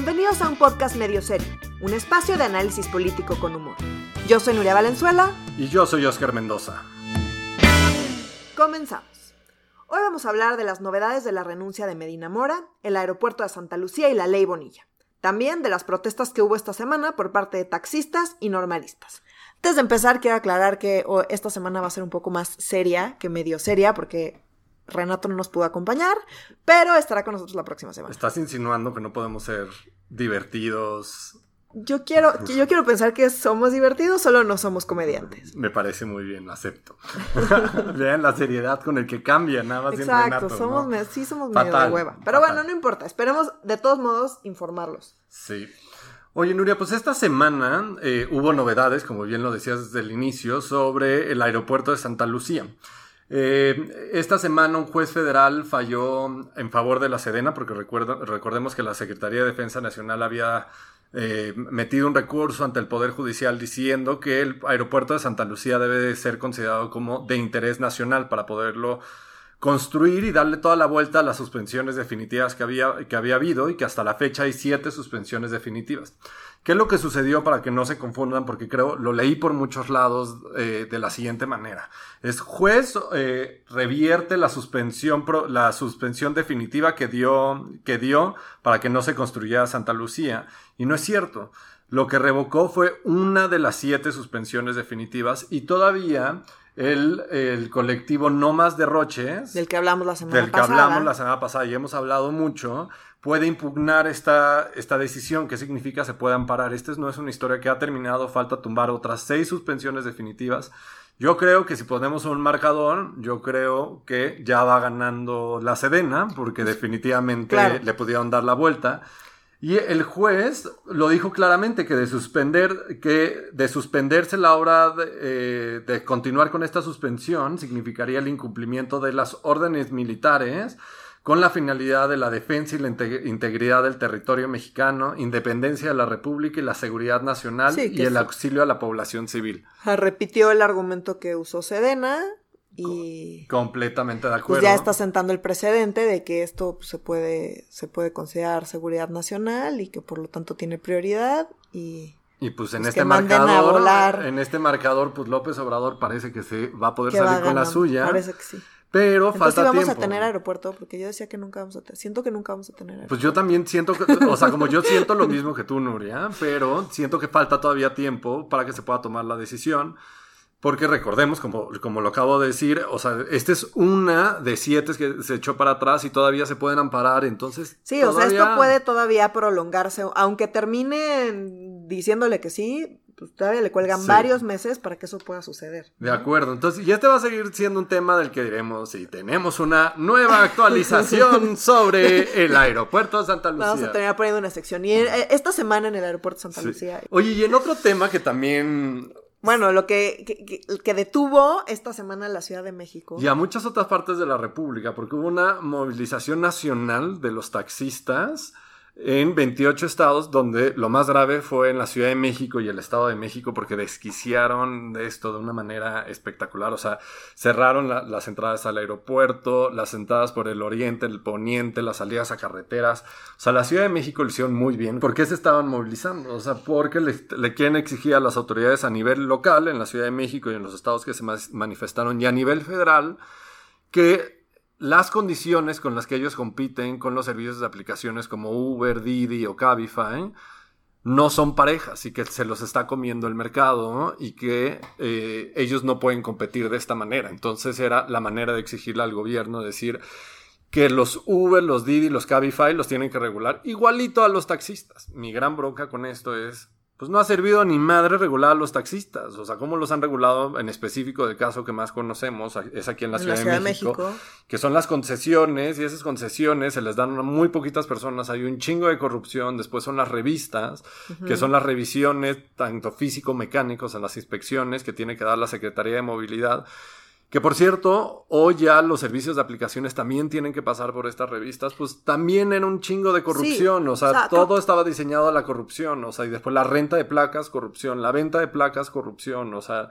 Bienvenidos a un podcast medio serio, un espacio de análisis político con humor. Yo soy Nuria Valenzuela. Y yo soy Oscar Mendoza. Comenzamos. Hoy vamos a hablar de las novedades de la renuncia de Medina Mora, el aeropuerto de Santa Lucía y la ley Bonilla. También de las protestas que hubo esta semana por parte de taxistas y normalistas. Antes de empezar, quiero aclarar que oh, esta semana va a ser un poco más seria que medio seria, porque Renato no nos pudo acompañar, pero estará con nosotros la próxima semana. Estás insinuando que no podemos ser divertidos. Yo quiero, yo quiero pensar que somos divertidos, solo no somos comediantes. Me parece muy bien, acepto. Vean la seriedad con el que cambia, nada más Exacto, somos sí somos medio de hueva. Pero bueno, no importa, esperemos de todos modos informarlos. Sí. Oye, Nuria, pues esta semana eh, hubo novedades, como bien lo decías desde el inicio, sobre el aeropuerto de Santa Lucía. Eh, esta semana un juez federal falló en favor de la Sedena, porque recordemos que la Secretaría de Defensa Nacional había eh, metido un recurso ante el Poder Judicial diciendo que el aeropuerto de Santa Lucía debe de ser considerado como de interés nacional para poderlo construir y darle toda la vuelta a las suspensiones definitivas que había, que había habido y que hasta la fecha hay siete suspensiones definitivas. ¿Qué es lo que sucedió para que no se confundan? Porque creo, lo leí por muchos lados eh, de la siguiente manera. Es juez eh, revierte la suspensión, la suspensión definitiva que dio, que dio para que no se construyera Santa Lucía. Y no es cierto. Lo que revocó fue una de las siete suspensiones definitivas y todavía el, el, colectivo No Más Derroches. Del que hablamos la semana pasada. Del que hablamos la semana pasada y hemos hablado mucho. Puede impugnar esta, esta decisión. ¿Qué significa se puede amparar? Esta no es una historia que ha terminado. Falta tumbar otras seis suspensiones definitivas. Yo creo que si ponemos un marcador, yo creo que ya va ganando la Sedena, porque definitivamente le pudieron dar la vuelta. Y el juez lo dijo claramente que de suspender, que de suspenderse la hora de, eh, de, continuar con esta suspensión significaría el incumplimiento de las órdenes militares con la finalidad de la defensa y la integridad del territorio mexicano, independencia de la República y la seguridad nacional y el auxilio a la población civil. Repitió el argumento que usó Sedena y completamente de pues, acuerdo. ya está sentando el precedente de que esto pues, se puede se puede considerar seguridad nacional y que por lo tanto tiene prioridad y y pues en pues, este marcador en este marcador pues López Obrador parece que se va a poder salir con la suya. Parece que sí. Pero falta vamos tiempo. a tener aeropuerto porque yo decía que nunca vamos a tener. Siento que nunca vamos a tener aeropuerto. Pues yo también siento que, o sea, como yo siento lo mismo que tú, Nuria, pero siento que falta todavía tiempo para que se pueda tomar la decisión. Porque recordemos, como, como lo acabo de decir, o sea, esta es una de siete que se echó para atrás y todavía se pueden amparar, entonces... Sí, o sea, esto puede todavía prolongarse, aunque termine diciéndole que sí, pues todavía le cuelgan varios meses para que eso pueda suceder. De acuerdo, entonces, y este va a seguir siendo un tema del que diremos si tenemos una nueva actualización sobre el aeropuerto de Santa Lucía. Vamos a terminar poniendo una sección. Y eh, esta semana en el aeropuerto de Santa Lucía. Oye, y en otro tema que también bueno, lo que, detuvo esta semana la Ciudad de México. Y a muchas otras partes de la República, porque hubo una movilización nacional de los taxistas en 28 estados, donde lo más grave fue en la Ciudad de México y el Estado de México, porque desquiciaron esto de una manera espectacular. O sea, cerraron las entradas al aeropuerto, las entradas por el oriente, el poniente, las salidas a carreteras. O sea, la Ciudad de México lo hicieron muy bien. ¿Por qué se estaban movilizando? O sea, porque le, le quieren exigir a las autoridades a nivel local, en la Ciudad de México y en los estados que se manifestaron, y a nivel federal, que las condiciones con las que ellos compiten con los servicios de aplicaciones como Uber, Didi o Cabify no son parejas y que se los está comiendo el mercado y que eh, ellos no pueden competir de esta manera. Entonces era la manera de exigirle al gobierno decir que los Uber, los Didi, los Cabify los tienen que regular igualito a los taxistas. Mi gran bronca con esto es pues no ha servido ni madre regular a los taxistas. O sea, ¿cómo los han regulado en específico del caso que más conocemos? Es aquí en la, Ciudad, de, México, Que son las concesiones y esas concesiones se les dan a muy poquitas personas. Hay un chingo de corrupción. Después son las revistas, que son las revisiones tanto físico-mecánicos en las inspecciones que tiene que dar la Secretaría de Movilidad. Que por cierto, hoy ya los servicios de aplicaciones también tienen que pasar por estas revistas, pues también era un chingo de corrupción, o, sea, todo estaba diseñado a la corrupción, o sea, y después la renta de placas, corrupción, la venta de placas, corrupción, o sea,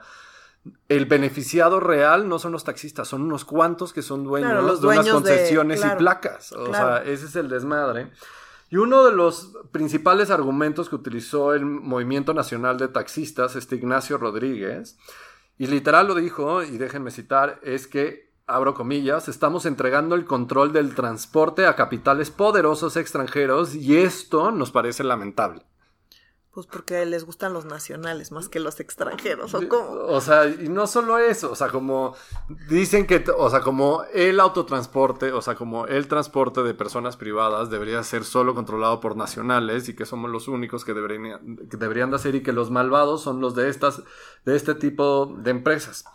el beneficiado real no son los taxistas, son unos cuantos que son dueños, de unas concesiones y placas, o sea, ese es el desmadre. Y uno de los principales argumentos que utilizó el Movimiento Nacional de Taxistas, este Ignacio Rodríguez, y literal lo dijo, y déjenme citar, es que, abro comillas, estamos entregando el control del transporte a capitales poderosos extranjeros y esto nos parece lamentable. Pues porque les gustan los nacionales más que los extranjeros, ¿o cómo? O sea, y no solo eso, o sea, como dicen que, o sea, como el autotransporte, o sea, como el transporte de personas privadas debería ser solo controlado por nacionales y que somos los únicos que deberían, que deberían de hacer y que los malvados son los de estas, de este tipo de empresas.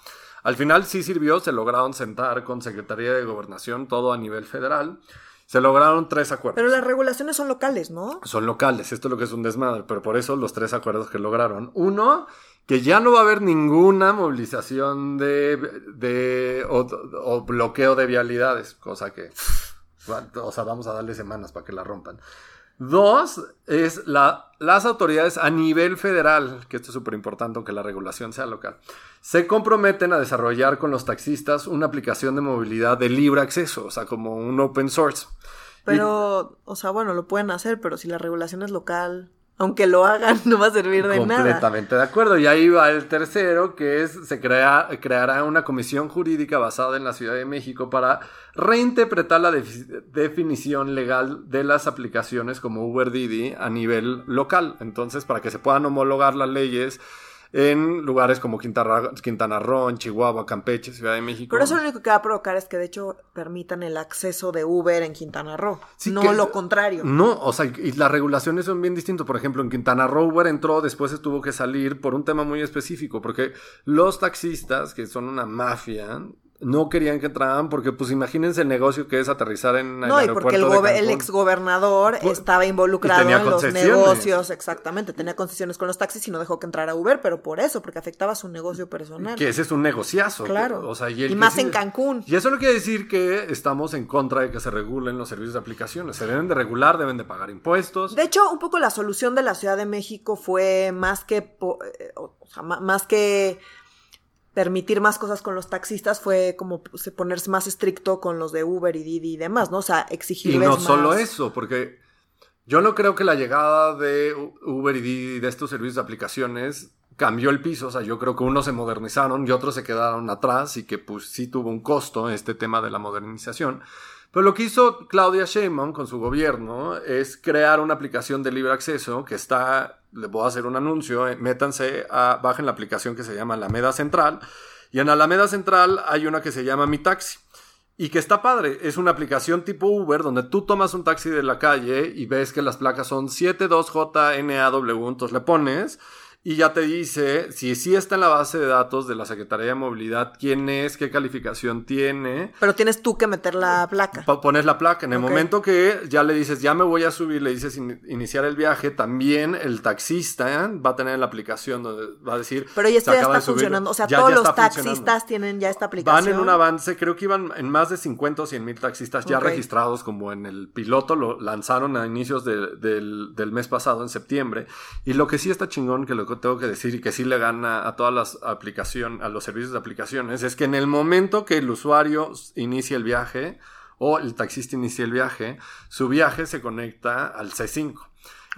Al final sí sirvió, se lograron sentar con Secretaría de Gobernación, todo a nivel federal. Se lograron tres acuerdos. Pero las regulaciones son locales, ¿no? Son locales, esto es lo que es un desmadre, pero por eso los tres acuerdos que lograron. Uno, que ya no va a haber ninguna movilización de, de o, bloqueo de vialidades, cosa que, o sea, vamos a darle semanas para que la rompan. Dos, es la, las autoridades a nivel federal, que esto es súper importante aunque la regulación sea local, se comprometen a desarrollar con los taxistas una aplicación de movilidad de libre acceso, o sea, como un open source. Pero, o sea, bueno, lo pueden hacer, pero si la regulación es local, aunque lo hagan, no va a servir de nada. Completamente de acuerdo. Y ahí va el tercero, que es, se crea, creará una comisión jurídica basada en la Ciudad de México para reinterpretar la definición legal de las aplicaciones como Uber Didi a nivel local. Entonces, para que se puedan homologar las leyes en lugares como Quintana, Quintana Roo, en Chihuahua, Campeche, Ciudad de México. Pero eso lo único que va a provocar es que de hecho permitan el acceso de Uber en Quintana Roo, no lo contrario. No, o sea, y las regulaciones son bien distintas. Por ejemplo, en Quintana Roo Uber entró, después tuvo que salir por un tema muy específico, porque los taxistas, que son una mafia, no querían que entraran porque, pues, imagínense el negocio que es aterrizar en el No, y porque el, el exgobernador pues, estaba involucrado en los negocios, exactamente. Tenía concesiones con los taxis y no dejó que entrara Uber, pero por eso, porque afectaba su negocio personal. Que ese es un negociazo. Claro. o sea, y, más en Cancún. Y eso no quiere decir que estamos en contra de que se regulen los servicios de aplicaciones. Se deben de regular, deben de pagar impuestos. De hecho, un poco la solución de la Ciudad de México fue más que, eh, o sea, más que permitir más cosas con los taxistas fue como pues, ponerse más estricto con los de Uber y Didi y demás, ¿no? O sea, exigirles Y no solo eso, porque yo no creo que la llegada de Uber y Didi de estos servicios de aplicaciones cambió el piso, o sea, yo creo que unos se modernizaron y otros se quedaron atrás y que pues sí tuvo un costo este tema de la modernización. Pero lo que hizo Claudia Sheinbaum con su gobierno es crear una aplicación de libre acceso que está, les voy a hacer un anuncio, eh, métanse a, bajen la aplicación que se llama Alameda Central. Y en Alameda Central hay una que se llama Mi Taxi. Y que está padre, es una aplicación tipo Uber donde tú tomas un taxi de la calle y ves que las placas son 72JNAW, entonces le pones y ya te dice si sí está en la base de datos de la Secretaría de Movilidad, quién es, qué calificación tiene. Pero tienes tú que meter la placa. Pones la placa. En el momento que ya le dices, ya me voy a subir, le dices iniciar el viaje, también el taxista va a tener la aplicación donde va a decir. Pero ya, está, ya está funcionando. O sea, todos los taxistas tienen ya esta aplicación. Van en un avance, creo que iban en más de 50 o 100 mil taxistas ya registrados, como en el piloto, lo lanzaron a inicios del, del mes pasado, en septiembre. Y lo que sí está chingón, que lo tengo que decir y que sí le gana a todas las aplicaciones, a los servicios de aplicaciones, es que en el momento que el usuario inicia el viaje o el taxista inicia el viaje, su viaje se conecta al C5.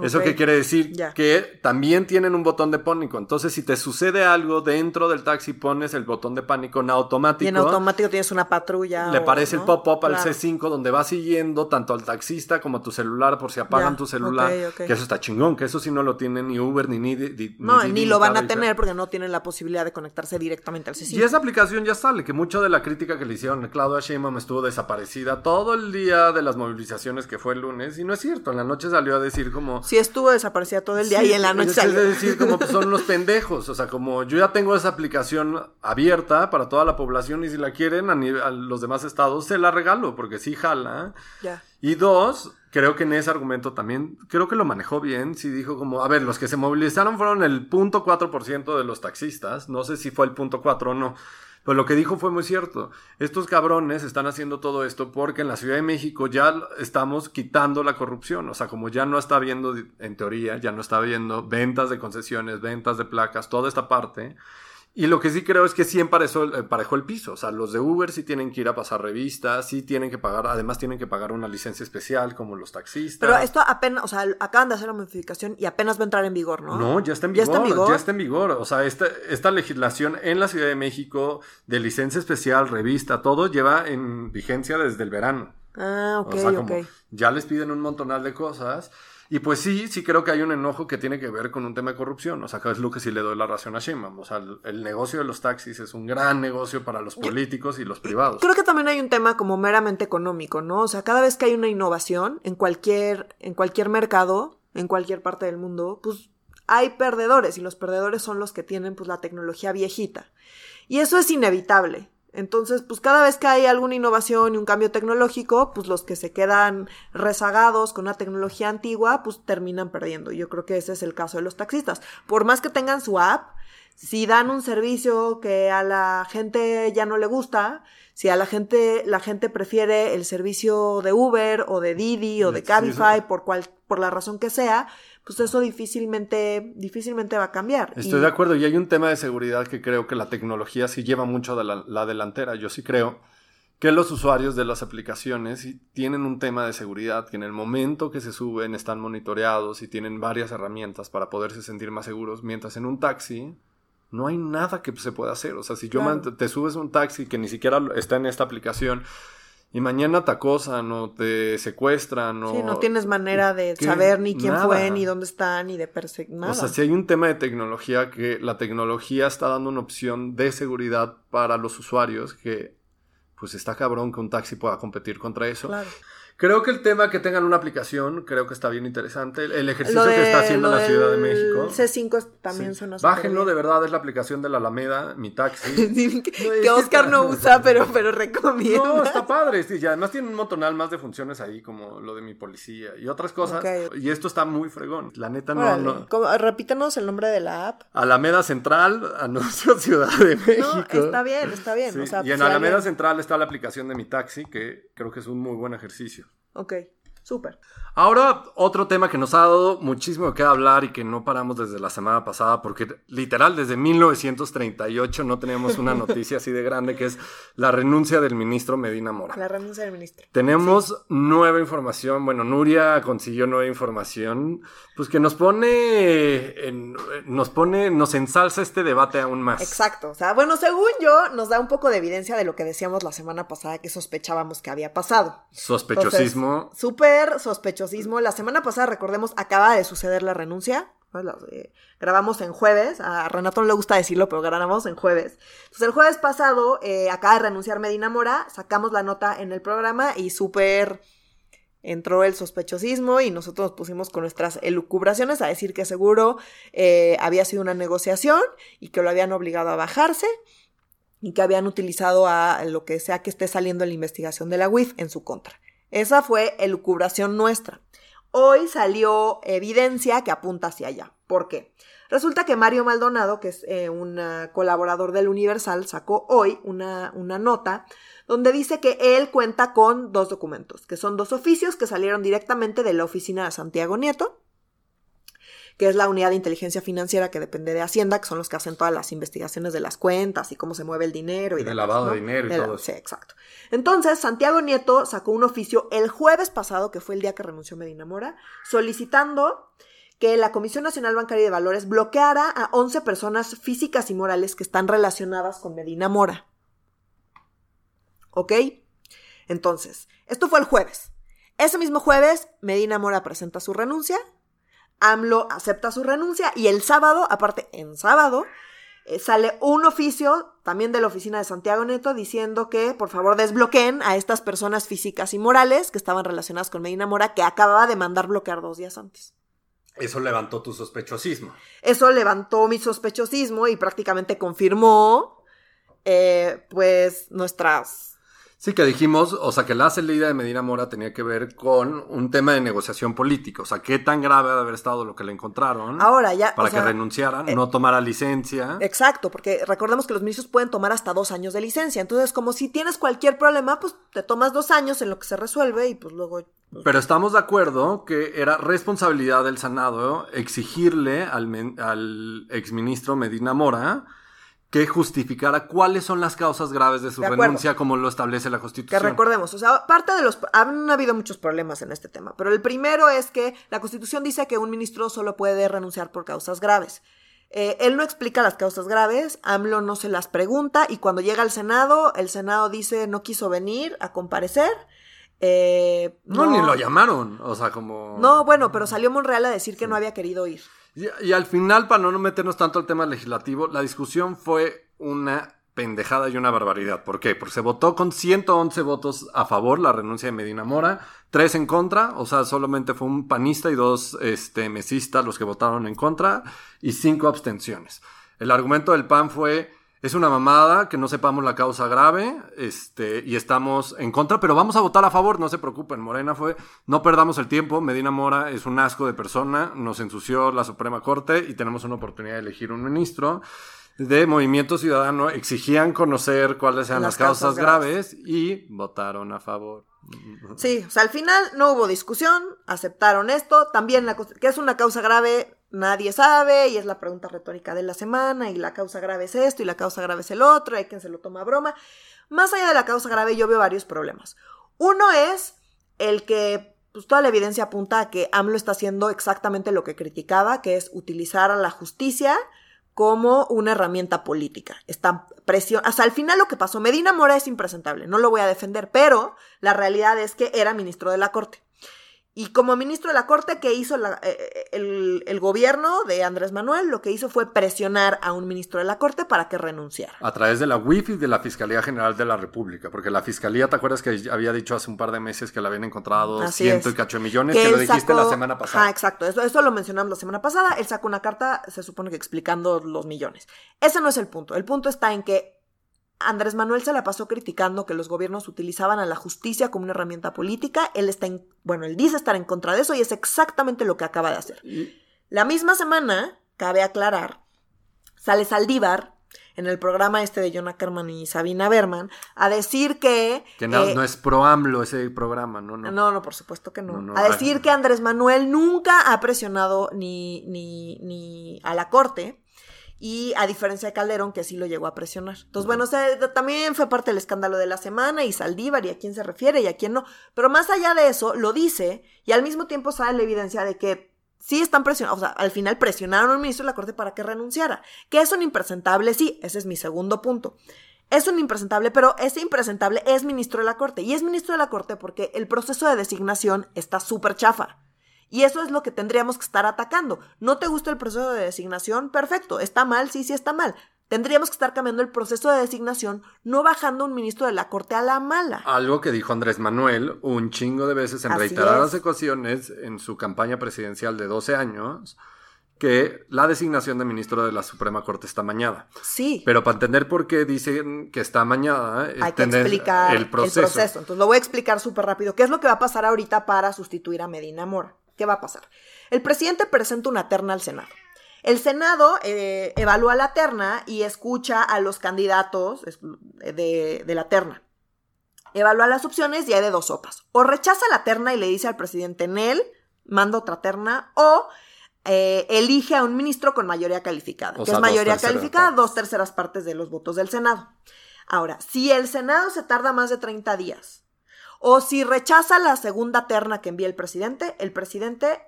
¿Eso qué quiere decir? Que también tienen un botón de pánico. Entonces, si te sucede algo dentro del taxi, pones el botón de pánico en automático. Y en automático tienes una patrulla. Le parece el pop-up al C5 donde va siguiendo tanto al taxista como a tu celular por si apagan tu celular. Que eso está chingón, que eso sí no lo tienen ni Uber ni ni, ni No, ni, lo van a tener porque no tienen la posibilidad de conectarse directamente al C5. Y esa aplicación ya sale, que mucho de la crítica que le hicieron a Claudia Sheinbaum estuvo desaparecida todo el día de las movilizaciones que fue el lunes. Y no es cierto, en la noche salió a decir como... Sí estuvo desaparecida todo el día y en la noche Es decir, como son unos pendejos. O sea, como yo ya tengo esa aplicación abierta para toda la población y si la quieren a, los demás estados, se la regalo porque sí jala. Ya. Y dos, creo que en ese argumento también, creo que lo manejó bien. Sí dijo como, a ver, los que se movilizaron fueron el punto de los taxistas. No sé si fue el punto o no. Pero lo que dijo fue muy cierto. Estos cabrones están haciendo todo esto porque en la Ciudad de México ya estamos quitando la corrupción. O sea, como ya no está habiendo, en teoría, ya no está habiendo ventas de concesiones, ventas de placas, toda esta parte. Y lo que sí creo es que sí emparejó, emparejó el piso. O sea, los de Uber sí tienen que ir a pasar revistas, sí tienen que pagar, además tienen que pagar una licencia especial como los taxistas. Pero esto apenas, o sea, acaban de hacer la modificación y apenas va a entrar en vigor, ¿no? No, ya está en vigor. Ya está en vigor. Ya está en vigor. O sea, esta, esta legislación en la Ciudad de México de licencia especial, revista, todo lleva en vigencia desde el verano. Ah, ok, o sea, como Ya les piden un montonal de cosas. Y pues sí, sí creo que hay un enojo que tiene que ver con un tema de corrupción. O sea, es lo que sí le doy la razón a Sheinbaum. O sea, el, negocio de los taxis es un gran negocio para los políticos y los privados. Creo que también hay un tema como meramente económico, ¿no? O sea, cada vez que hay una innovación en cualquier, en cualquier mercado, en cualquier parte del mundo, pues hay perdedores y los perdedores son los que tienen pues la tecnología viejita. Y eso es inevitable. Entonces, pues cada vez que hay alguna innovación y un cambio tecnológico, pues los que se quedan rezagados con una tecnología antigua, pues terminan perdiendo. Yo creo que ese es el caso de los taxistas. Por más que tengan su app, si dan un servicio que a la gente ya no le gusta, si a la gente la gente prefiere el servicio de Uber o de Didi o de Cabify por cual por la razón que sea, pues eso difícilmente, difícilmente va a cambiar. Estoy de acuerdo, y hay un tema de seguridad que creo que la tecnología sí lleva mucho de la, delantera. Yo sí creo que los usuarios de las aplicaciones tienen un tema de seguridad, que en el momento que se suben están monitoreados y tienen varias herramientas para poderse sentir más seguros, mientras en un taxi no hay nada que se pueda hacer. O sea, si yo te subes un taxi que ni siquiera está en esta aplicación, y mañana te acosan o te secuestran o... Sí, no tienes manera de saber ni quién fue, ni dónde están, ni de perseguir nada. O sea, si hay un tema de tecnología que la tecnología está dando una opción de seguridad para los usuarios que pues está cabrón que un taxi pueda competir contra eso. Claro. Creo que el tema que tengan una aplicación, creo que está bien interesante. El, ejercicio que está haciendo la Ciudad de México. C5 también son Bájenlo, de verdad, es la aplicación de la Alameda, mi taxi. que, Oscar no usa, pero, pero recomienda. No, está padre. Sí, y además tiene un montonal más de funciones ahí, como lo de mi policía y otras cosas. Y esto está muy fregón. La neta no. no... repítanos el nombre de la app. Alameda Central, a nuestra Ciudad de México. está bien, está bien. y en Alameda Central está la aplicación de mi taxi, que creo que es un muy buen ejercicio. Ok, súper. Ahora, otro tema que nos ha dado muchísimo que hablar y que no paramos desde la semana pasada, porque literal desde 1938 no tenemos una noticia así de grande, que es la renuncia del ministro Medina Mora. La renuncia del ministro. Tenemos nueva información, bueno, Nuria consiguió nueva información, pues que nos pone, nos pone, nos ensalza este debate aún más. Exacto, o sea, bueno, según yo, nos da un poco de evidencia de lo que decíamos la semana pasada que sospechábamos que había pasado. Sospechosismo. Súper sospechoso la semana pasada, recordemos, acaba de suceder la renuncia. Eh, grabamos en jueves, a Renato no le gusta decirlo, pero grabamos en jueves. Entonces el jueves pasado eh, acaba de renunciar Medina Mora, sacamos la nota en el programa y súper entró el sospechosismo y nosotros nos pusimos con nuestras elucubraciones a decir que seguro eh, había sido una negociación y que lo habían obligado a bajarse y que habían utilizado a lo que sea que esté saliendo en la investigación de la UIF en su contra. Esa fue elucubración nuestra. Hoy salió evidencia que apunta hacia allá. ¿Por qué? Resulta que Mario Maldonado, que es eh, un colaborador del Universal, sacó hoy una, una nota donde dice que él cuenta con dos documentos, que son dos oficios que salieron directamente de la oficina de Santiago Nieto, que es la unidad de inteligencia financiera que depende de Hacienda, que son los que hacen todas las investigaciones de las cuentas y cómo se mueve el dinero y de lavado de dinero y todo Sí, exacto. Entonces, Santiago Nieto sacó un oficio el jueves pasado, que fue el día que renunció Medina Mora, solicitando que la Comisión Nacional Bancaria de Valores bloqueara a 11 personas físicas y morales que están relacionadas con Medina Mora. ¿Ok? Entonces, esto fue el jueves. Ese mismo jueves, Medina Mora presenta su renuncia AMLO acepta su renuncia y el sábado, aparte en sábado, eh, sale un oficio también de la oficina de Santiago Neto diciendo que por favor desbloqueen a estas personas físicas y morales que estaban relacionadas con Medina Mora que acababa de mandar bloquear dos días antes. Eso levantó tu sospechosismo. Eso levantó mi sospechosismo y prácticamente confirmó eh, pues nuestras Sí, que dijimos, o sea, que la salida de Medina Mora tenía que ver con un tema de negociación política. O sea, qué tan grave de haber estado lo que le encontraron. Ahora ya. Para que renunciara, eh, no tomara licencia. Exacto, porque recordemos que los ministros pueden tomar hasta dos años de licencia. Entonces, como si tienes cualquier problema, pues te tomas dos años en lo que se resuelve y pues luego. Pues, Pero estamos de acuerdo que era responsabilidad del Senado exigirle al, al exministro Medina Mora que justificara cuáles son las causas graves de su De renuncia como lo establece la Que Constitución. recordemos, o sea, parte de los... Han habido muchos problemas en este tema, pero el primero es que la Constitución dice que un ministro solo puede renunciar por causas graves. Eh, él no explica las causas graves, AMLO no se las pregunta y cuando llega al Senado, el Senado dice no quiso venir a comparecer. eh, no, ni lo llamaron, o sea, como... No, bueno, pero salió Monreal a decir que no había querido ir. Y, al final, para no meternos tanto al tema legislativo, la discusión fue una pendejada y una barbaridad. ¿Por qué? Porque se votó con 111 votos a favor la renuncia de Medina Mora, tres en contra, o sea, solamente fue un panista y dos este, mesistas los que votaron en contra, y cinco abstenciones. El argumento del PAN fue, es una mamada que no sepamos la causa grave, este, y estamos en contra, pero vamos a votar a favor, no se preocupen. Morena fue, no perdamos el tiempo, Medina Mora es un asco de persona, nos ensució la Suprema Corte y tenemos una oportunidad de elegir un ministro. De Movimiento Ciudadano exigían conocer cuáles eran las, Las causas, graves y votaron a favor. Sí, o sea, al final no hubo discusión, aceptaron esto, también la, que es una causa grave, nadie sabe, y es la pregunta retórica de la semana, y la causa grave es esto, y la causa grave es el otro, hay quien se lo toma a broma. Más allá de la causa grave, yo veo varios problemas. Uno es el que, pues toda la evidencia apunta a que AMLO está haciendo exactamente lo que criticaba, que es utilizar a la justicia como una herramienta política. Está presión, hasta al final lo que pasó, Medina Mora es impresentable, no lo voy a defender, pero la realidad es que era ministro de la Corte. Y como ministro de la Corte, ¿qué hizo la- eh, el, el gobierno de Andrés Manuel? Lo que hizo fue presionar a un ministro de la Corte para que renunciara. A través de la WIFI de la Fiscalía General de la República, porque la Fiscalía, ¿te acuerdas que había dicho hace un par de meses que le habían encontrado Así ciento es. y cacho millones? Que Que, lo dijiste sacó- la semana pasada. Ajá, exacto. Eso, eso lo mencionamos la semana pasada. Él sacó una carta, se supone que explicando los millones. Ese no es el punto. El punto está en que Andrés Manuel se la pasó criticando que los gobiernos utilizaban a la justicia como una herramienta política. Él está en, bueno, él dice estar en contra de eso y es exactamente lo que acaba de hacer. La misma semana, cabe aclarar, sale Saldívar en el programa este de John Ackerman y Sabina Berman a decir que... que no, eh, no es pro AMLO ese programa, no, no. no, no, por supuesto que no. No, no, a decir ay. que Andrés Manuel nunca ha presionado ni, ni, ni a la corte. Y a diferencia de Calderón, que sí lo llegó a presionar. Entonces, bueno, o sea, también fue parte del escándalo de la semana y Saldívar y a quién se refiere y a quién no. Pero más allá de eso, lo dice y al mismo tiempo sale la evidencia de que sí están presionando, o sea, al final presionaron al ministro de la Corte para que renunciara. Que es un impresentable, sí, ese es mi segundo punto. Es un impresentable, pero ese impresentable es ministro de la Corte. Y es ministro de la Corte porque el proceso de designación está súper chafa. Y eso es lo que tendríamos que estar atacando. ¿No te gusta el proceso de designación? Perfecto. ¿Está mal? Sí, sí está mal. Tendríamos que estar cambiando el proceso de designación, no bajando un ministro de la Corte a la mala. Algo que dijo Andrés Manuel un chingo de veces en Así reiteradas es. ocasiones en su campaña presidencial de 12 años, que la designación de ministro de la Suprema Corte está mañada. Sí. Pero para entender por qué dicen que está mañada, hay que explicar el proceso. Entonces lo voy a explicar súper rápido. ¿Qué es lo que va a pasar ahorita para sustituir a Medina Mora? ¿Qué va a pasar? El presidente presenta una terna al Senado. El Senado eh, evalúa la terna y escucha a los candidatos de, de la terna. Evalúa las opciones y hay de dos sopas. O rechaza la terna y le dice al presidente Nel, manda otra terna, o eh, elige a un ministro con mayoría calificada. O que sea, es mayoría calificada, partes. dos terceras partes de los votos del Senado. Ahora, si el Senado se tarda más de 30 días, o si rechaza la segunda terna que envía el presidente, el presidente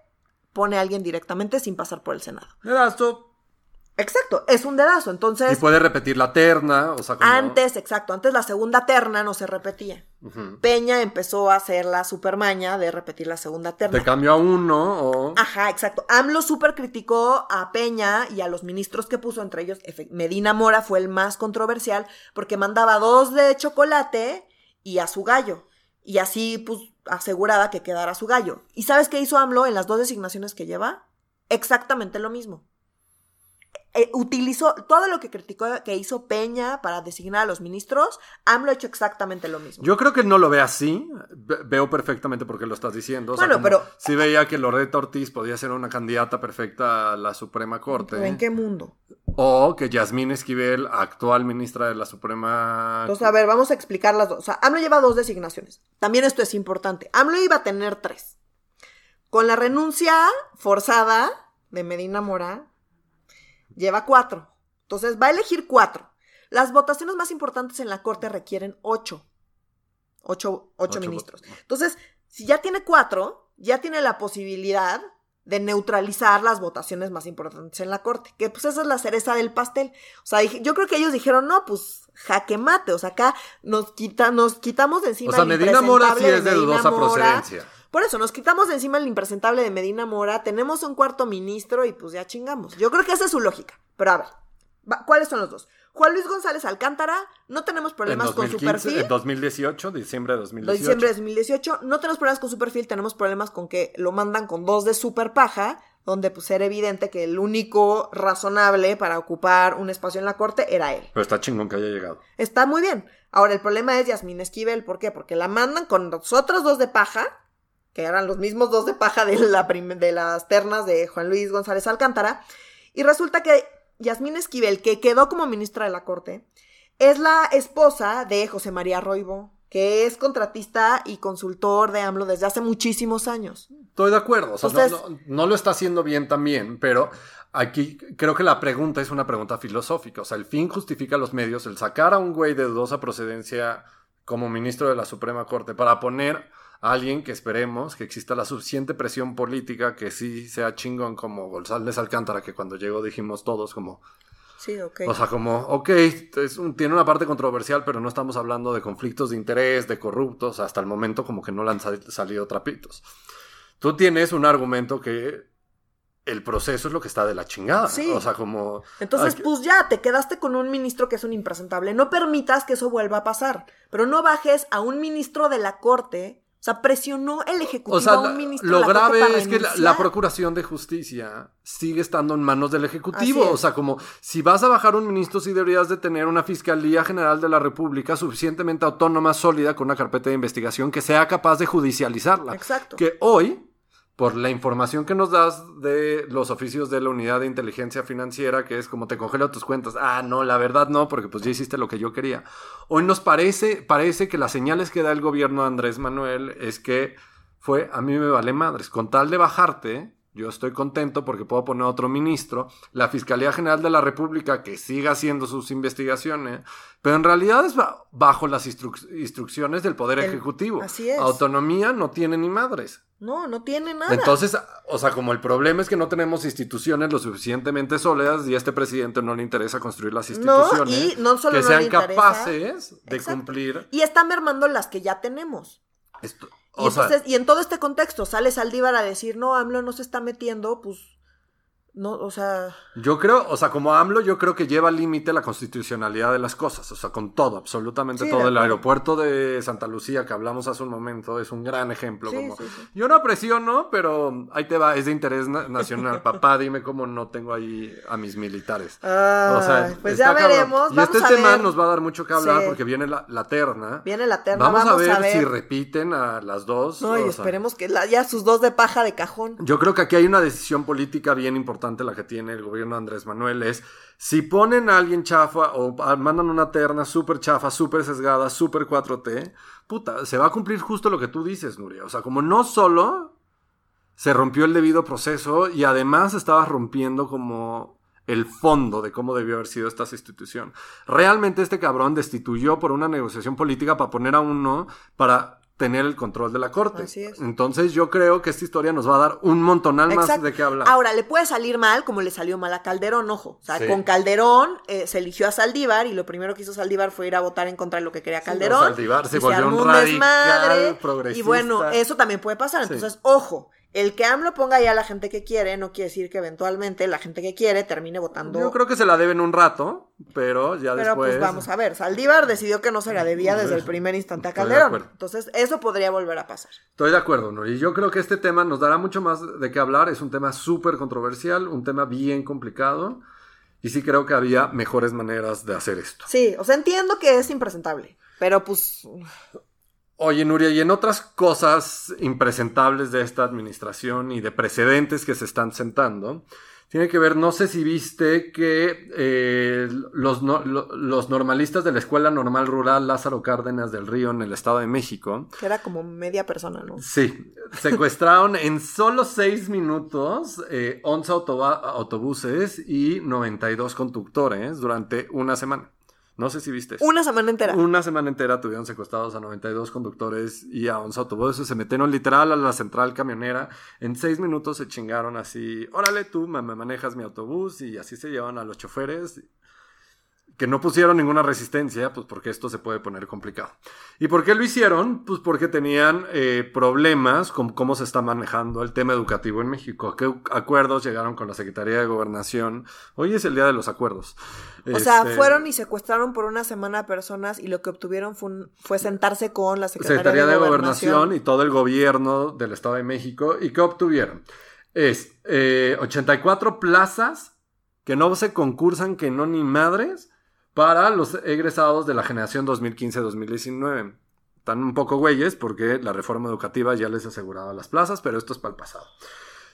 pone a alguien directamente sin pasar por el Senado. Dedazo. Exacto, es un dedazo. Y Entonces, puede repetir la terna, o sea, como... antes, exacto, antes la segunda terna no se repetía. Peña empezó a hacer la supermaña de repetir la segunda terna. Te cambio a uno o... Ajá, exacto. AMLO súper criticó a Peña y a los ministros que puso, entre ellos Medina Mora fue el más controversial porque mandaba dos de chocolate y a su gallo. Y así, pues, aseguraba que quedara su gallo. ¿Y sabes qué hizo AMLO en las dos designaciones que lleva? Exactamente lo mismo. Eh, utilizó todo lo que criticó que hizo Peña para designar a los ministros, AMLO ha hecho exactamente lo mismo. Yo creo que no lo ve así. Ve- Veo perfectamente por qué lo estás diciendo. O sea, Bueno, pero- Sí veía que Loretta Ortiz podía ser una candidata perfecta a la Suprema Corte. ¿Pero ¿En qué mundo? O que Yasmín Esquivel, actual ministra de la Suprema... Entonces, a ver, vamos a explicar las dos. O sea, AMLO lleva dos designaciones. También esto es importante. AMLO iba a tener tres. Con la renuncia forzada de Medina Mora, lleva cuatro. Entonces, va a elegir cuatro. Las votaciones más importantes en la Corte requieren ocho. Ocho, ocho Ocho ministros. Entonces, si ya tiene cuatro, ya tiene la posibilidad de neutralizar las votaciones más importantes en la Corte. Que pues esa es la cereza del pastel. O sea, yo creo que ellos dijeron, no, pues jaque mate. O sea, acá nos, quita, nos quitamos de encima O sea, Medina Mora sí es de dudosa Mora. procedencia. Por eso, nos quitamos de encima el impresentable de Medina Mora, tenemos un cuarto ministro y pues ya chingamos. Yo creo que esa es su lógica. Pero a ver, ¿cuáles son los dos? Juan Luis González Alcántara, no tenemos En problemas con su 2015, perfil. en 2018, diciembre de 2018. Diciembre de 2018, no tenemos problemas con su perfil, tenemos problemas con que lo mandan con dos de super paja, donde pues era evidente que el único razonable para ocupar un espacio en la corte era él. Pero está chingón que haya llegado. Está muy bien. Ahora, el problema es Yasmín Esquivel. ¿Por qué? Porque la mandan con los otros dos de paja, que eran los mismos dos de paja de, la de las ternas de Juan Luis González Alcántara. Y resulta que Yasmín Esquivel, que quedó como ministra de la Corte, es la esposa de José María Roibo, que es contratista y consultor de AMLO desde hace muchísimos años. Estoy de acuerdo. O sea, Entonces- no, no lo está haciendo bien también, pero aquí creo que la pregunta es una pregunta filosófica. O sea, el fin justifica los medios. El sacar a un güey de dudosa procedencia como ministro de la Suprema Corte para poner a alguien que esperemos que exista la suficiente presión política que sí sea chingón como González Alcántara, que cuando llegó dijimos todos como, Sí, ok. o sea, como, ok, es un- tiene una parte controversial, pero no estamos hablando de conflictos de interés, de corruptos, hasta el momento como que no le han sal- salido trapitos. Tú tienes un argumento que el proceso es lo que está de la chingada. Sí. O sea, como... Entonces, Ay, pues ya, te quedaste con un ministro que es un impresentable. No permitas que eso vuelva a pasar. Pero no bajes a un ministro de la corte. O sea, presionó el ejecutivo O sea, a un ministro lo de la grave para es que la, la. Procuración de Justicia sigue estando en manos del Ejecutivo. O sea, como si vas a bajar un ministro, sí deberías de tener una Fiscalía General de la República suficientemente autónoma, sólida, con una carpeta de investigación que sea capaz de judicializarla. Exacto. Que hoy, por la información que nos das de los oficios de la Unidad de Inteligencia Financiera, que es como te congela tus cuentas, ah, no, la verdad no, porque pues ya hiciste lo que yo quería. Hoy nos parece, parece que las señales que da el gobierno de Andrés Manuel es que fue, a mí me vale madres, con tal de bajarte, yo estoy contento porque puedo poner otro ministro, la Fiscalía General de la República que siga haciendo sus investigaciones, pero en realidad es ba- bajo las instruc- instrucciones del Poder El- Ejecutivo. así es. Autonomía no tiene ni madres. No, no tiene nada. Entonces, o sea, como el problema es que no tenemos instituciones lo suficientemente sólidas y a este presidente no le interesa construir las No, instituciones y no solo que no sean le capaces de Exacto. cumplir Y está mermando las que ya tenemos. esto. Y, O sea, entonces, y en todo este contexto sale Saldívar a decir, no, AMLO no se está metiendo, pues, no, o sea, yo creo, o sea, como AMLO, yo creo que lleva al límite la constitucionalidad de las cosas, o sea, con todo, absolutamente Sí, todo. El aeropuerto de Santa Lucía que hablamos hace un momento es un gran ejemplo. Sí, como, sí. Yo no presiono, pero ahí te va, es de interés na- nacional. Papá, dime cómo no tengo ahí a mis militares. O sea, ay, pues ya cabrón. veremos. Y vamos este a tema ver. nos va a dar mucho que hablar porque viene la, la terna. Viene la terna, Vamos, vamos, a, ver si repiten a las dos. No, y sea, esperemos que la- ya sus dos de paja de cajón. yo creo que aquí hay una decisión política bien importante la que tiene el gobierno de Andrés Manuel es si ponen a alguien chafa o mandan una terna súper chafa, súper sesgada, súper 4T, puta, se va a cumplir justo lo que tú dices, Nuria. O sea, como no solo se rompió el debido proceso y además estaba rompiendo como el fondo de cómo debió haber sido esta institución. Realmente este cabrón destituyó por una negociación política para poner a uno para tener el control de la corte. Así es. Entonces yo creo que esta historia nos va a dar un montonal más de qué hablar. Ahora, le puede salir mal como le salió mal a Calderón, ojo. O sea, Sí. con Calderón eh, se eligió a Saldívar y lo primero que hizo Saldívar fue ir a votar en contra de lo que quería Calderón. no, Saldívar se volvió un radical progresista. Y bueno, eso también puede pasar. Sí. Entonces, ojo, el que AMLO ponga ya a la gente que quiere no quiere decir que eventualmente la gente que quiere termine votando. Yo creo que se la deben un rato, pero ya Pero después. pues vamos a ver, Saldívar decidió que no se la debía desde el primer instante a Calderón. Entonces, eso podría volver a pasar. Estoy de acuerdo, Nuri. Y yo creo que este tema nos dará mucho más de qué hablar. Es un tema súper controversial, un tema bien complicado. Y sí creo que había mejores maneras de hacer esto. Sí, o sea, entiendo que es impresentable, pero pues Oye, Nuria, y en otras cosas impresentables de esta administración y de precedentes que se están sentando, tiene que ver, no sé si viste que eh, los, no- lo- los normalistas de la Escuela Normal Rural Lázaro Cárdenas del Río en el Estado de México, que era como media persona, ¿no? sí, secuestraron en solo seis minutos eh, 11 autoba- autobuses y 92 conductores durante una semana. No sé si viste. Una semana entera. Una semana entera tuvieron secuestrados a 92 conductores y a 11 autobuses. Se metieron literal a la central camionera. En seis minutos se chingaron así. Órale, tú me manejas mi autobús. Y así se llevan a los choferes que no pusieron ninguna resistencia, pues porque esto se puede poner complicado. ¿Y por qué lo hicieron? Pues porque tenían eh, problemas con cómo se está manejando el tema educativo en México. ¿A qué acuerdos llegaron con la Secretaría de Gobernación? Hoy es el día de los acuerdos. O sea, este, fueron y secuestraron por una semana a personas y lo que obtuvieron fue, fue sentarse con la Secretaría, de, Gobernación. y todo el gobierno del Estado de México. ¿Y qué obtuvieron? Es 84 eh, plazas que no se concursan, que no ni madres para los egresados de la generación 2015-2019. Están un poco güeyes porque la reforma educativa ya les aseguraba las plazas, pero esto es para el pasado.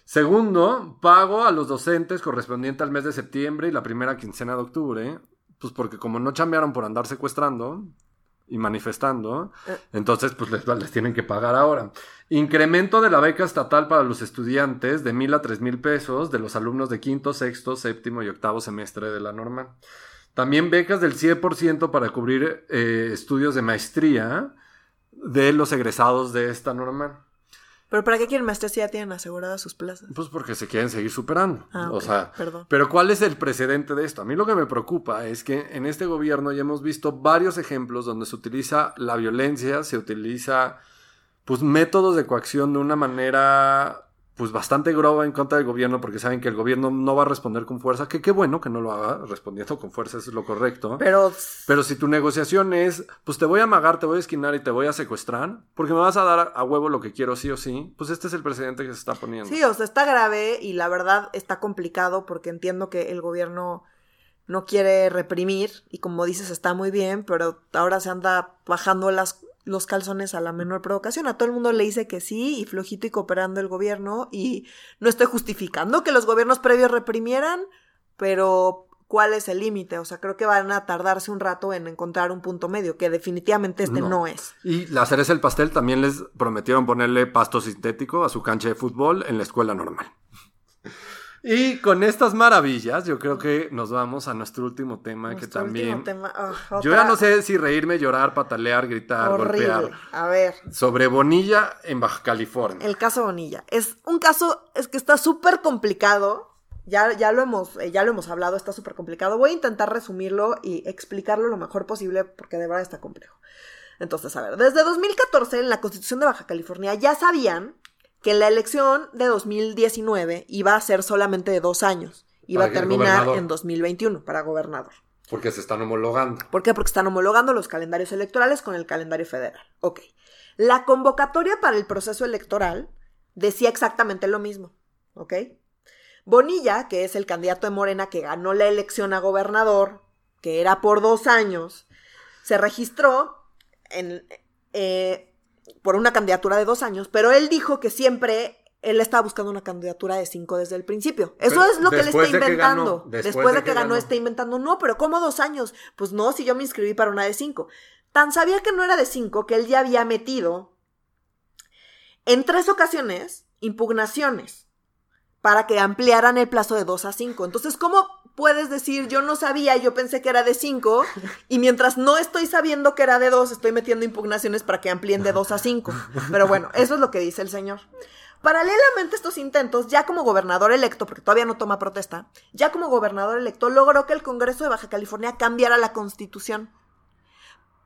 Segundo, pago a los docentes correspondiente al mes de septiembre y la primera quincena de octubre, pues porque como no chambearon por andar secuestrando y manifestando, eh. entonces pues les, les, tienen que pagar ahora. Incremento de la beca estatal para los estudiantes de mil a tres mil pesos de los alumnos de quinto, sexto, séptimo y octavo semestre de la norma. También becas del 100% para cubrir eh, estudios de maestría de los egresados de esta norma. ¿Pero para qué quieren maestría si ya tienen aseguradas sus plazas? Pues porque se quieren seguir superando. Ah, o sea, Perdón. pero ¿cuál es el precedente de esto? A mí lo que me preocupa es que en este gobierno ya hemos visto varios ejemplos donde se utiliza la violencia, se utiliza pues métodos de coacción de una manera pues bastante groba en contra del gobierno porque saben que el gobierno no va a responder con fuerza, que qué bueno que no lo haga respondiendo con fuerza, es lo correcto. Pero pero si tu negociación es, pues te voy a amagar, te voy a esquinar y te voy a secuestrar, porque me vas a dar a huevo lo que quiero sí o sí, pues este es el precedente que se está poniendo. Sí, o sea, está grave y la verdad está complicado porque entiendo que el gobierno no quiere reprimir y como dices está muy bien, pero ahora se anda bajando las los calzones a la menor provocación. A todo el mundo le dice que sí y flojito y cooperando el gobierno y no estoy justificando que los gobiernos previos reprimieran, pero ¿cuál es el límite? O sea, creo que van a tardarse un rato en encontrar un punto medio, que definitivamente este no, es. Y la cereza del pastel también les prometieron ponerle pasto sintético a su cancha de fútbol en la escuela normal. Y con estas maravillas, yo creo que nos vamos a nuestro último tema que también. Ah, yo ya no sé si reírme, llorar, patalear, gritar, golpear. A ver. Sobre Bonilla en Baja California. El caso Bonilla. Es un caso es que está súper complicado. Ya, ya, lo hemos, eh, ya lo hemos hablado, está súper complicado. Voy a intentar resumirlo y explicarlo lo mejor posible porque de verdad está complejo. Entonces, a ver, desde 2014 en la Constitución de Baja California ya sabían que la elección de 2019 iba a ser solamente de dos años. Iba a terminar en 2021 para gobernador. Porque se están homologando. ¿Por qué? Porque están homologando los calendarios electorales con el calendario federal. Ok. La convocatoria para el proceso electoral decía exactamente lo mismo. ¿Ok? Bonilla, que es el candidato de Morena que ganó la elección a gobernador, que era por dos años, se registró en, eh, por una candidatura de dos años, pero él dijo que siempre él estaba buscando una candidatura de cinco desde el principio. Eso es lo que él está inventando. después, de que, ganó, está inventando. No, pero ¿cómo dos años? Pues no, si yo me inscribí para una de cinco. Tan sabía que no era de cinco que él ya había metido en tres ocasiones impugnaciones para que ampliaran el plazo de dos a cinco. Entonces, ¿cómo puedes decir, yo no sabía, yo pensé que era de 5, y mientras no estoy sabiendo que era de 2, estoy metiendo impugnaciones para que amplíen de 2 a 5. Pero bueno, eso es lo que dice el señor. Paralelamente a estos intentos, ya como gobernador electo, porque todavía no toma protesta, ya como gobernador electo logró que el Congreso de Baja California cambiara la constitución.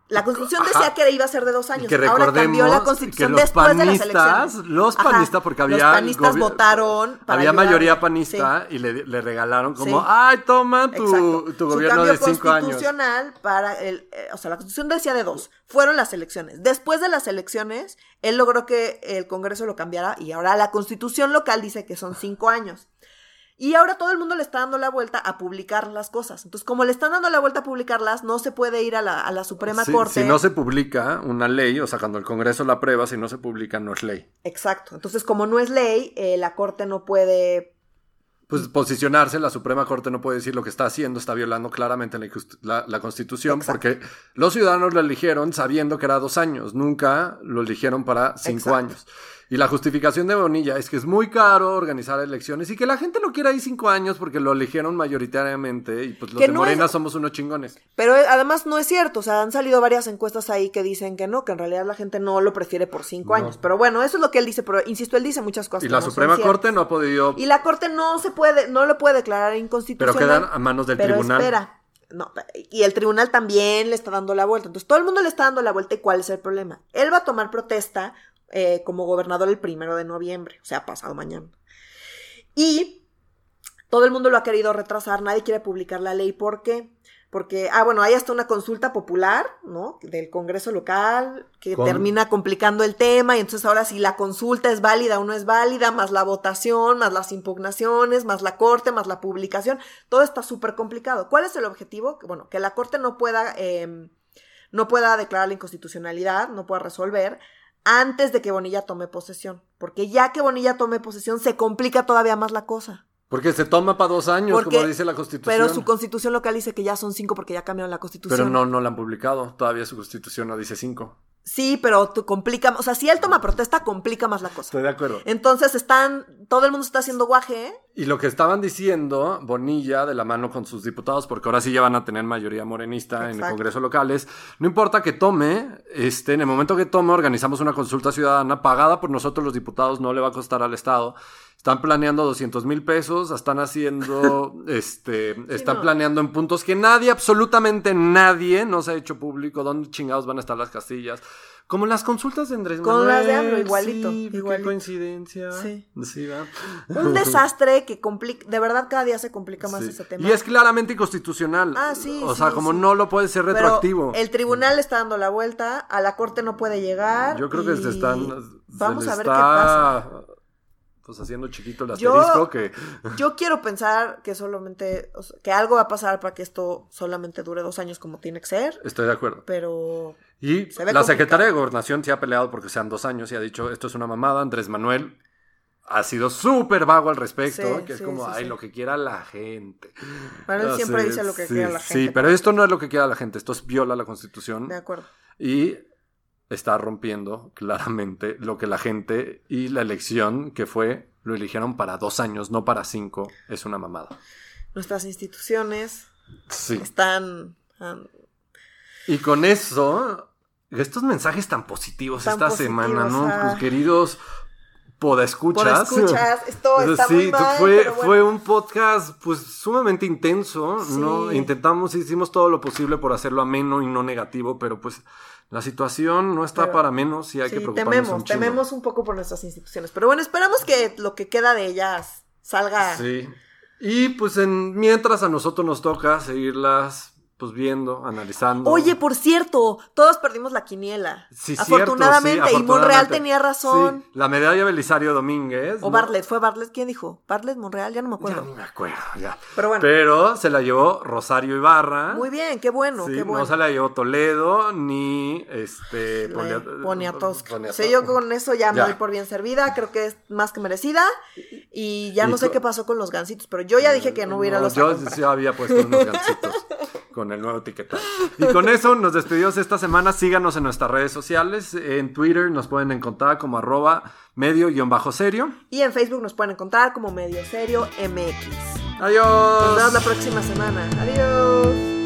La constitución decía que iba a ser de dos años. Ahora cambió la constitución después de las elecciones. Los panistas, porque había. Los panistas votaron. había mayoría panista y le, regalaron como, ay, toma tu, tu gobierno de cinco años. constitucional para el. Eh, o sea, la constitución decía de dos. Fueron las elecciones. Después de las elecciones, él logró que el Congreso lo cambiara y ahora la constitución local dice que son cinco años. Y ahora todo el mundo le está dando la vuelta a publicar las cosas. Entonces, como le están dando la vuelta a publicarlas, no se puede ir a la, Suprema Corte. Si no se publica una ley, o sea, cuando el Congreso la aprueba, si no se publica, no es ley. Exacto. Entonces, como no es ley, eh, la Corte no puede pues posicionarse, la Suprema Corte no puede decir lo que está haciendo, está violando claramente la, Constitución, porque los ciudadanos lo eligieron sabiendo que era dos años, nunca lo eligieron para cinco años. Y la justificación de Bonilla es que es muy caro organizar elecciones y que la gente lo quiere ahí cinco años porque lo eligieron mayoritariamente y pues los Que de no Morena es- somos unos chingones. Pero eh, además no es cierto, o sea, han salido varias encuestas ahí que dicen que no, que en realidad la gente no lo prefiere por cinco No. años. Pero bueno, eso es lo que él dice, pero insisto, él dice muchas cosas. Y que la no Suprema. Corte no ha podido, Y la Corte no se puede, no lo puede declarar pero inconstitucional. quedan a manos del pero tribunal. espera. No, y el tribunal también le está dando la vuelta. Entonces todo el mundo le está dando la vuelta y cuál es el problema. Él va a tomar protesta eh, como gobernador el primero de noviembre, o sea, pasado mañana. Y todo el mundo lo ha querido retrasar, nadie quiere publicar la ley. ¿Por qué? Porque, ah, bueno, hay hasta una consulta popular, ¿no? Del Congreso local, que termina complicando el tema, y entonces ahora si la consulta es válida o no es válida, más la votación, más las impugnaciones, más la corte, más la publicación, todo está súper complicado. ¿Cuál es el objetivo? Bueno, que la corte no pueda, eh, no pueda declarar la inconstitucionalidad, no pueda resolver antes de que Bonilla tome posesión. Porque ya que Bonilla tome posesión, se complica todavía más la cosa. Porque se toma para dos años, Porque- como dice la Constitución. Pero su constitución local dice que ya son cinco porque ya cambiaron la constitución. Pero no, no la han publicado. Todavía su Constitución no dice cinco. Sí, pero tú complica, o sea, si él toma protesta, complica más la cosa. Estoy de acuerdo. Entonces están, todo el mundo está haciendo guaje, ¿eh? Y lo que estaban diciendo Bonilla de la mano con sus diputados, porque ahora sí ya van a tener mayoría morenista en el. Congreso locales, no importa que tome, este, en el momento que tome organizamos una consulta ciudadana pagada por nosotros los diputados, no le va a costar al Estado. Están planeando 200 mil pesos, están haciendo, este, están no. planeando en puntos que nadie, absolutamente nadie, no se ha hecho público dónde chingados van a estar las castillas. Como las consultas de Andrés Con Manuel. las de AMLO, igualito, Sí, qué coincidencia. Sí. Sí, ¿verdad? Un desastre que complica, de verdad cada día se complica más Sí. ese tema. Y es claramente inconstitucional. Ah, sí, O sea, como no lo puede ser Pero retroactivo. el tribunal está dando la vuelta, a la corte no puede llegar. Yo creo que se están. Vamos se a ver qué pasa. Pues haciendo chiquito el Yo- asterisco que. Yo quiero pensar que solamente, o sea, que algo va a pasar para que esto solamente dure dos años como tiene que ser, Estoy de acuerdo. pero Y la complicado. secretaria de Gobernación se ha peleado porque sean dos años y ha dicho esto es una mamada. Andrés Manuel ha sido súper vago al respecto, Sí, que es sí, como, sí, ay, sí. lo que quiera la gente. Bueno, él siempre dice lo que sí, quiera la Sí, gente, pero esto no es lo que quiera la gente, esto es viola la Constitución. de acuerdo. y está rompiendo claramente lo que la gente y la elección que fue lo eligieron para dos años, no para cinco, es una mamada. Nuestras instituciones Sí. están Y con eso, estos mensajes tan positivos Tan esta positivos, semana, ¿no? ah. Pues, queridos podescuchas. escuchas, esto está Sí, muy mal, fue, pero bueno. fue un podcast pues sumamente intenso, ¿no? Intentamos, hicimos todo lo posible por hacerlo ameno y no negativo, pero pues la situación no está Pero- para menos y hay que preocuparnos tememos, un tememos un poco por nuestras instituciones. Pero bueno, esperamos que lo que queda de ellas salga. Sí. Y pues en, mientras a nosotros nos toca seguirlas pues viendo, analizando. Oye, por cierto, todos perdimos la quiniela. Sí, cierto, afortunadamente, sí, y Monreal afortunadamente. tenía razón. Sí, la medalla Belisario Domínguez. O ¿no? Bartlett, ¿fue Bartlett? ¿Quién dijo? ¿Bartlett, Monreal? Ya no me Ya acuerdo. ni me acuerdo, ya. Pero bueno, Pero se la llevó Rosario Ibarra. muy bien, qué bueno, Sí, qué bueno. No se la llevó Toledo ni este La Ponia- Poniatowska. Poniatowska. Sí, yo con eso ya, me Ya. doy por bien servida, creo que es más que merecida. Y ya Y no sé qué pasó con los gansitos, pero yo ya dije que no hubiera los a Yo sí había puesto unos gancitos con el nuevo etiquetado. Y con eso nos despedimos esta semana. Síganos en nuestras redes sociales. En Twitter nos pueden encontrar como arroba medio-serio. Y en Facebook nos pueden encontrar como Medio Serio MX. Adiós. Nos vemos la próxima semana. Adiós.